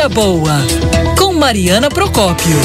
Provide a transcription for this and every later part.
Vida Boa, com Mariana Procópio.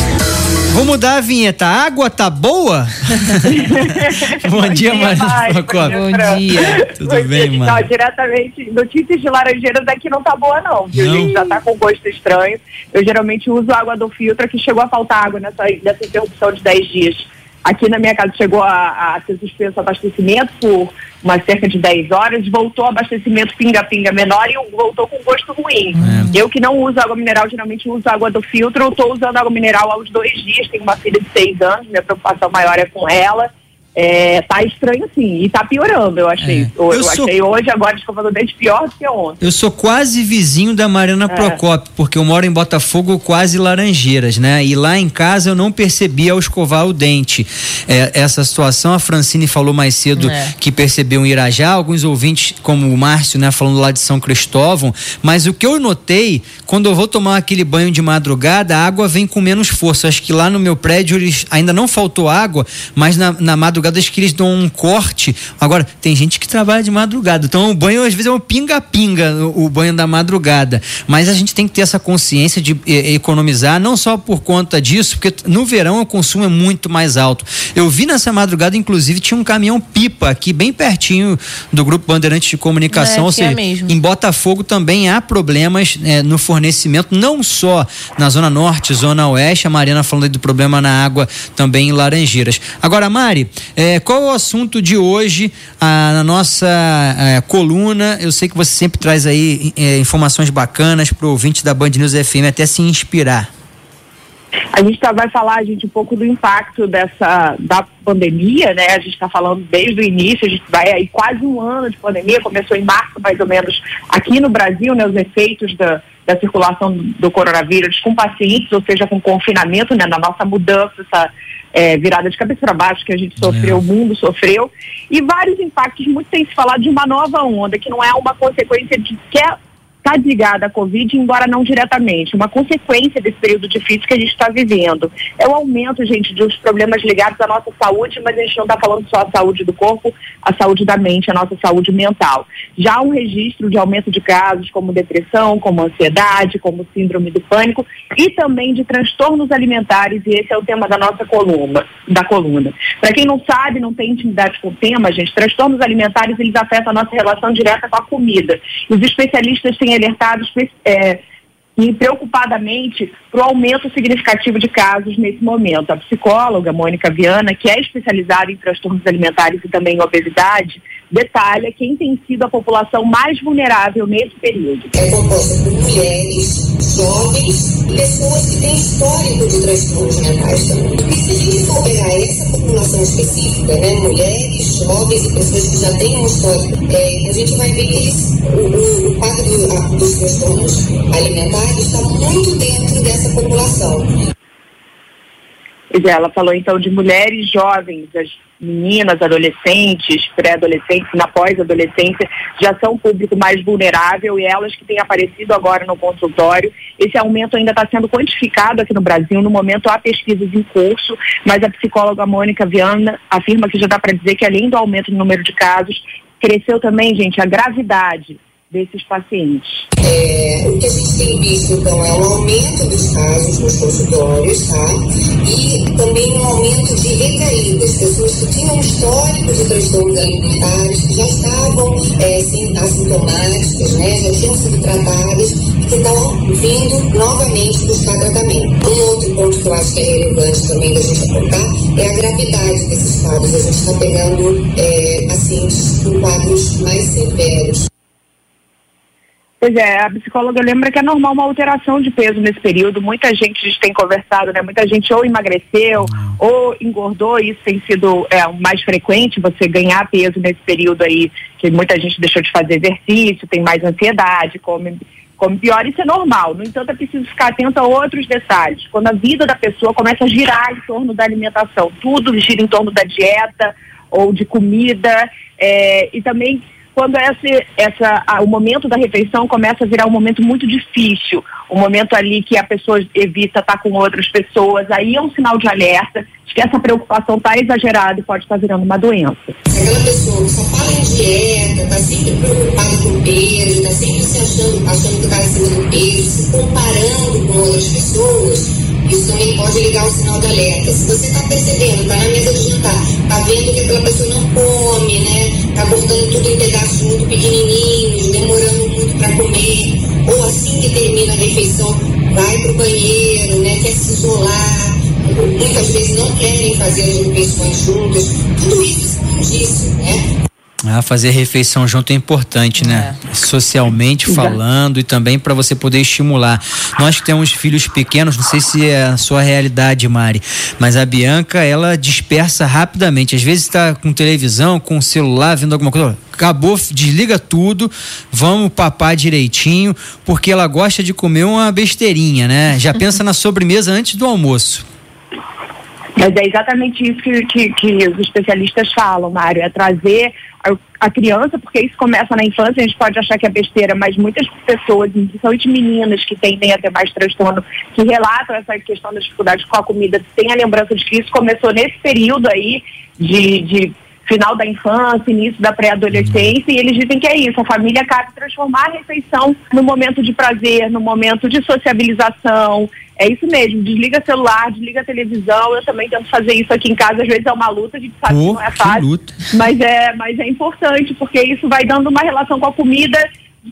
Vou mudar a vinheta. A água tá boa? Bom, Bom, dia, Mariana Procópio. Bom dia. Tudo Bom bem, dia, mano? diretamente, notícias de laranjeiras aqui não tá boa não, viu? Não. Gente já tá com gosto estranho. Eu geralmente uso água do filtro, que chegou a faltar água nessa, nessa interrupção de 10 dias. Aqui na minha casa chegou a, a ser suspenso abastecimento por uma cerca de 10 horas, voltou abastecimento pinga-pinga menor e voltou com gosto ruim. É. Eu que não uso água mineral, geralmente uso água do filtro, estou usando água mineral há uns dois dias, tenho uma filha de 6 anos, minha preocupação maior é com ela. É, tá estranho sim, e tá piorando, eu achei. É. Eu, eu, sou... achei hoje, agora, escovando dente pior do que ontem. Eu sou quase vizinho da Mariana é. Procópio, porque eu moro em Botafogo, quase Laranjeiras, né? E lá em casa eu não percebi ao escovar o dente. É, essa situação, a Francine falou mais cedo é. que percebeu em Irajá, alguns ouvintes, como o Márcio, né, falando lá de São Cristóvão, mas o que eu notei, quando eu vou tomar aquele banho de madrugada, a água vem com menos força. Acho que lá no meu prédio eles, ainda não faltou água, mas na, na madrugada madrugadas que eles dão um corte. Agora, tem gente que trabalha de madrugada. Então, o banho, às vezes, é um pinga-pinga, o, banho da madrugada. Mas a gente tem que ter essa consciência de eh, economizar, não só por conta disso, porque no verão o consumo é muito mais alto. Eu vi nessa madrugada, inclusive, tinha um caminhão pipa aqui, bem pertinho do Grupo Bandeirantes de Comunicação. É, ou seja, é em Botafogo também há problemas eh, no fornecimento, não só na Zona Norte, Zona Oeste. A Mariana falando do problema na água também em Laranjeiras. Agora, Mari, é, qual o assunto de hoje ah, na nossa é, coluna? Eu sei que você sempre traz aí é, informações bacanas para o ouvinte da Band News FM até se inspirar. A gente tá, vai falar, gente, um pouco do impacto dessa da pandemia, né? A gente está falando desde o início, a gente vai aí quase um ano de pandemia, começou em março mais ou menos aqui no Brasil, né? Os efeitos da, da circulação do coronavírus com pacientes, ou seja, com confinamento, né? Na nossa mudança, essa é, virada de cabeça para baixo que a gente sofreu, é. o mundo sofreu, e vários impactos. Muito tem se falado de uma nova onda, que não é uma consequência de que está ligada à Covid, embora não diretamente. Uma consequência desse período difícil que a gente está vivendo. É o aumento, gente, dos problemas ligados à nossa saúde, mas a gente não está falando só a saúde do corpo, a saúde da mente, a nossa saúde mental. Já um registro de aumento de casos como depressão, como ansiedade, como síndrome do pânico e também de transtornos alimentares, e esse é o tema da nossa coluna. Da coluna. Para quem não sabe, não tem intimidade com o tema, gente, transtornos alimentares eles afetam a nossa relação direta com a comida. Os especialistas têm alertado é, e preocupadamente para o aumento significativo de casos nesse momento. A psicóloga Mônica Viana, que é especializada em transtornos alimentares e também em obesidade, detalha quem tem sido a população mais vulnerável nesse período. É composta por mulheres, jovens e pessoas que têm histórico de transtornos mentais também. E se a gente for pegar essa população específica, né, mulheres, jovens e pessoas que já têm um histórico, é, a gente vai ver que o, o, o quadro do, dos transtornos alimentares está muito dentro dessa população. Ela falou então de mulheres jovens, as meninas, adolescentes, pré-adolescentes, na pós-adolescência, já são um público mais vulnerável e elas que têm aparecido agora no consultório. Esse aumento ainda está sendo quantificado aqui no Brasil. No momento há pesquisas em curso, mas a psicóloga Mônica Viana afirma que já dá para dizer que além do aumento no número de casos, cresceu também, gente, a gravidade desses pacientes? É, o que a gente tem visto, então, é um aumento dos casos nos consultórios, tá? E também um aumento de recaídas, pessoas que tinham histórico de transtornos alimentares, que já estavam é, assintomáticas, né? Já tinham sido tratadas que estão vindo novamente buscar tratamento. Um outro ponto que eu acho que é relevante também da gente apontar é a gravidade desses quadros. A gente está pegando é, pacientes com quadros mais severos. Pois é, a psicóloga lembra que é normal uma alteração de peso nesse período. Muita gente, a gente tem conversado, né? Muita gente ou emagreceu uhum. ou engordou. Isso tem sido é, mais frequente, você ganhar peso nesse período aí, que muita gente deixou de fazer exercício, tem mais ansiedade, come, come pior. Isso é normal. No entanto, é preciso ficar atento a outros detalhes. Quando a vida da pessoa começa a girar em torno da alimentação, tudo gira em torno da dieta ou de comida, é, e também quando esse, essa, a, o momento da refeição começa a virar um momento muito difícil, um momento ali que a pessoa evita estar com outras pessoas, aí é um sinal de alerta de que essa preocupação está exagerada e pode estar virando uma doença. Aquela pessoa que só fala em dieta, está sempre preocupada com peso, está sempre se achando, achando que está acima do peso, se comparando com outras pessoas, isso também pode ligar o sinal de alerta. Se você está percebendo, está na mesa de jantar, está vendo que aquela pessoa não come, né? Cortando tudo em pedaços muito pequenininhos, demorando muito para comer, ou assim que termina a refeição, vai para o banheiro, né? Quer se isolar, muitas vezes não querem fazer as refeições juntas. Tudo isso é disso, né? Ah, fazer refeição junto é importante, né? É. Socialmente falando e também para você poder estimular. Nós que temos filhos pequenos, não sei se é a sua realidade, Mari, mas a Bianca, ela dispersa rapidamente. Às vezes está com televisão, com celular, vendo alguma coisa. Acabou, desliga tudo, vamos papar direitinho, porque ela gosta de comer uma besteirinha, né? Já pensa na sobremesa antes do almoço. Mas é exatamente isso que, que, que os especialistas falam, Mário, é trazer a, a, criança, porque isso começa na infância, a gente pode achar que é besteira, mas muitas pessoas, principalmente meninas que tendem a ter mais transtorno, que relatam essa questão das dificuldades com a comida, têm a lembrança de que isso começou nesse período aí de, de final da infância, início da pré-adolescência, e eles dizem que é isso, a família acaba de transformar a refeição no momento de prazer, no momento de sociabilização, é isso mesmo, desliga celular, desliga televisão, eu também tento fazer isso aqui em casa, às vezes é uma luta, a gente sabe que não é fácil, mas é, mas é importante, porque isso vai dando uma relação com a comida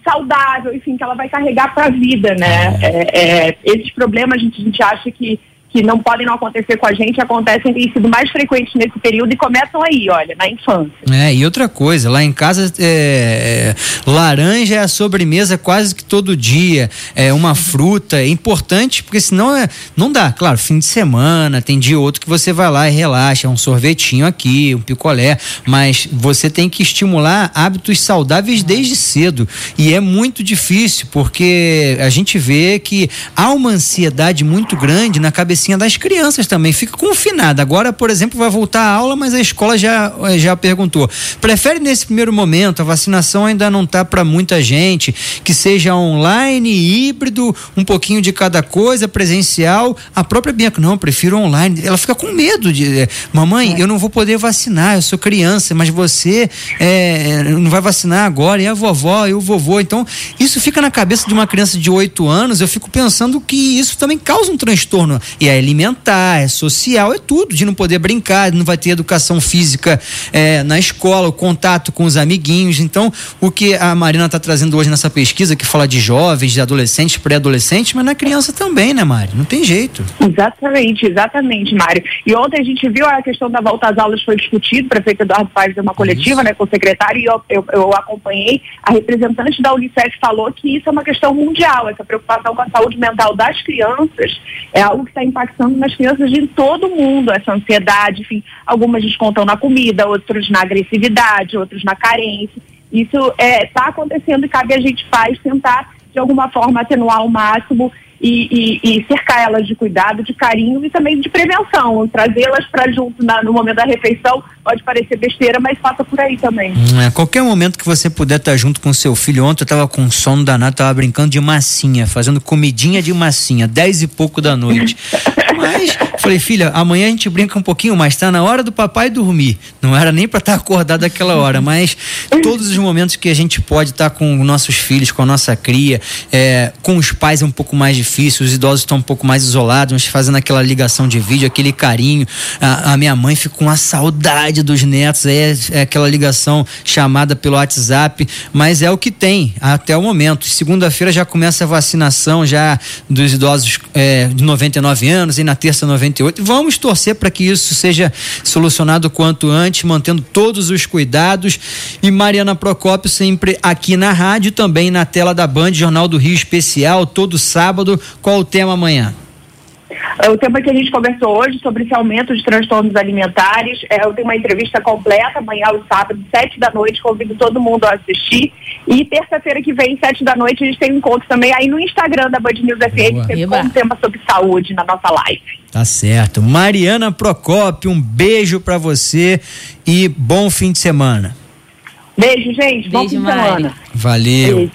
saudável, enfim, que ela vai carregar para a vida, né? É, é, esses problemas a gente, a gente acha que que não podem não acontecer com a gente acontecem têm sido mais frequentes nesse período e começam aí, olha, na infância. É, e outra coisa, lá em casa é, é, laranja é a sobremesa quase que todo dia, é uma fruta, é importante, porque senão é, não dá, claro, fim de semana, tem dia outro que você vai lá e relaxa, um sorvetinho aqui, um picolé, mas você tem que estimular hábitos saudáveis desde cedo e é muito difícil, porque a gente vê que há uma ansiedade muito grande na cabeça cabecinha das crianças também, fica confinada. Agora, por exemplo, vai voltar a aula, mas a escola já, já perguntou. Prefere nesse primeiro momento, a vacinação ainda não está para muita gente, que seja online, híbrido, um pouquinho de cada coisa, presencial. A própria Bianca, não, prefiro online. Ela fica com medo de, eh, mamãe, é. eu não vou poder vacinar, eu sou criança, mas você é, não vai vacinar agora, e a vovó, e o vovô. Então, isso fica na cabeça de uma criança de 8 anos, eu fico pensando que isso também causa um transtorno. E é alimentar, é social, é tudo, de não poder brincar, não vai ter educação física é, na escola, o contato com os amiguinhos. Então, o que a Marina está trazendo hoje nessa pesquisa, que fala de jovens, de adolescentes, pré-adolescentes, mas na criança também, né, Mari? Não tem jeito. Exatamente, exatamente, Mário. E ontem a gente viu a questão da volta às aulas foi discutido, o prefeito Eduardo Paz deu uma coletiva, isso. né, com o secretário, e eu, eu, eu acompanhei, a representante da Unicef falou que isso é uma questão mundial, essa preocupação com a saúde mental das crianças é algo que está impactando impactando nas crianças de todo mundo, essa ansiedade, enfim, algumas descontam na comida, outros na agressividade, outros na carência. Isso está é, tá acontecendo e cabe a gente pais tentar, de alguma forma, atenuar ao máximo e, e, e, cercar elas de cuidado, de carinho e também de prevenção. Trazê-las para junto na, no momento da refeição pode parecer besteira, mas passa por aí também. Hum, é, qualquer momento que você puder estar tá junto com seu filho. Ontem eu estava com sono danado, estava brincando de massinha, fazendo comidinha de massinha, dez e pouco da noite. Mas falei, filha, amanhã a gente brinca um pouquinho mais, tá na hora do papai dormir. Não era nem para estar tá acordado aquela hora, mas todos os momentos que a gente pode estar tá com nossos filhos, com a nossa cria, é, com os pais é um pouco mais difícil, os idosos estão um pouco mais isolados, mas fazendo aquela ligação de vídeo, aquele carinho. A, a minha mãe fica com uma saudade dos netos, é, é aquela ligação chamada pelo WhatsApp, mas é o que tem até o momento. Segunda-feira já começa a vacinação já dos idosos é, de 99 anos e na terça 98. Vamos torcer para que isso seja solucionado quanto antes, mantendo todos os cuidados. E Mariana Procópio sempre aqui na rádio, também na tela da Band, Jornal do Rio Especial, todo sábado. Qual o tema amanhã? É o tema que a gente conversou hoje sobre esse aumento de transtornos alimentares. É, eu tenho uma entrevista completa amanhã, o sábado, sete da noite. Convido todo mundo a assistir. E terça-feira que vem, sete da noite, a gente tem um encontro também aí no Instagram da Band News FM, sempre com um tema sobre saúde na nossa live. Tá certo. Mariana Procópio, um beijo para você e bom fim de semana. Beijo, gente. Bom Beijo, fim de semana. Valeu. Beijo.